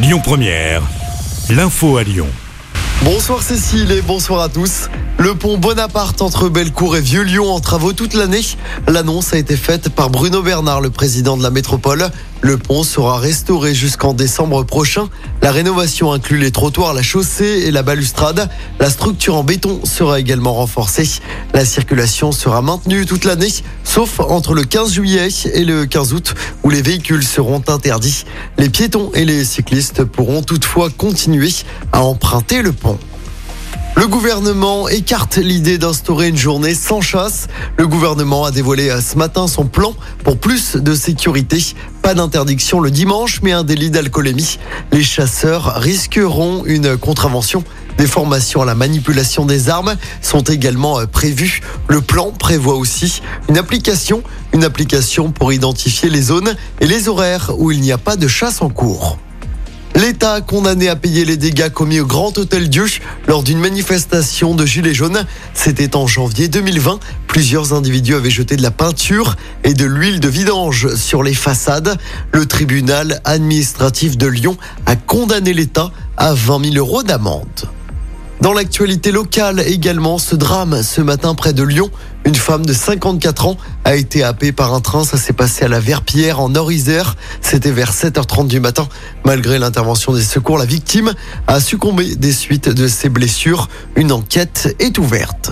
Lyon Première, l'info à Lyon. Bonsoir Cécile et bonsoir à tous. Le pont Bonaparte entre Bellecour et Vieux-Lyon en travaux toute l'année. L'annonce a été faite par Bruno Bernard, le président de la métropole. Le pont sera restauré jusqu'en décembre prochain. La rénovation inclut les trottoirs, la chaussée et la balustrade. La structure en béton sera également renforcée. La circulation sera maintenue toute l'année, sauf entre le 15 juillet et le 15 août où les véhicules seront interdits. Les piétons et les cyclistes pourront toutefois continuer à emprunter le pont. Le gouvernement écarte l'idée d'instaurer une journée sans chasse. Le gouvernement a dévoilé ce matin son plan pour plus de sécurité. Pas d'interdiction le dimanche, mais un délit d'alcoolémie. Les chasseurs risqueront une contravention. Des formations à la manipulation des armes sont également prévues. Le plan prévoit aussi une application, une application pour identifier les zones et les horaires où il n'y a pas de chasse en cours. L'État condamné à payer les dégâts commis au Grand Hôtel Dieu lors d'une manifestation de Gilets jaunes. C'était en janvier 2020. Plusieurs individus avaient jeté de la peinture et de l'huile de vidange sur les façades. Le tribunal administratif de Lyon a condamné l'État à 20 000 euros d'amende. Dans l'actualité locale également, ce drame ce matin près de Lyon. Une femme de 54 ans a été happée par un train. Ça s'est passé à la Verpierre en Nord-Isère. C'était vers 7h30 du matin. Malgré l'intervention des secours, la victime a succombé des suites de ses blessures. Une enquête est ouverte.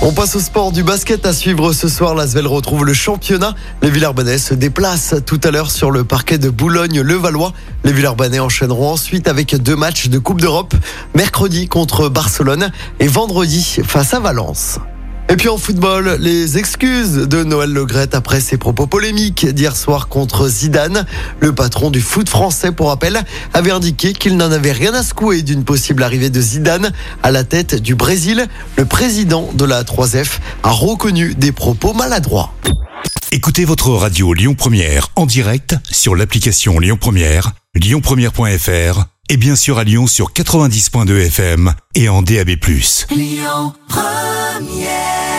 On passe au sport du basket à suivre ce soir. L'Asvel retrouve le championnat. Les Villers-Banais se déplacent tout à l'heure sur le parquet de Boulogne-le-Valois. Les Villers-Banais enchaîneront ensuite avec deux matchs de Coupe d'Europe. Mercredi contre Barcelone et vendredi face à Valence. Et puis en football, les excuses de Noël Legrette après ses propos polémiques d'hier soir contre Zidane. Le patron du foot français, pour rappel, avait indiqué qu'il n'en avait rien à secouer d'une possible arrivée de Zidane à la tête du Brésil. Le président de la 3F a reconnu des propos maladroits. Écoutez votre radio Lyon Première en direct sur l'application Lyon Première, lyonpremière.fr et bien sûr à Lyon sur 90.2 FM et en DAB+. Lyon Come, yeah.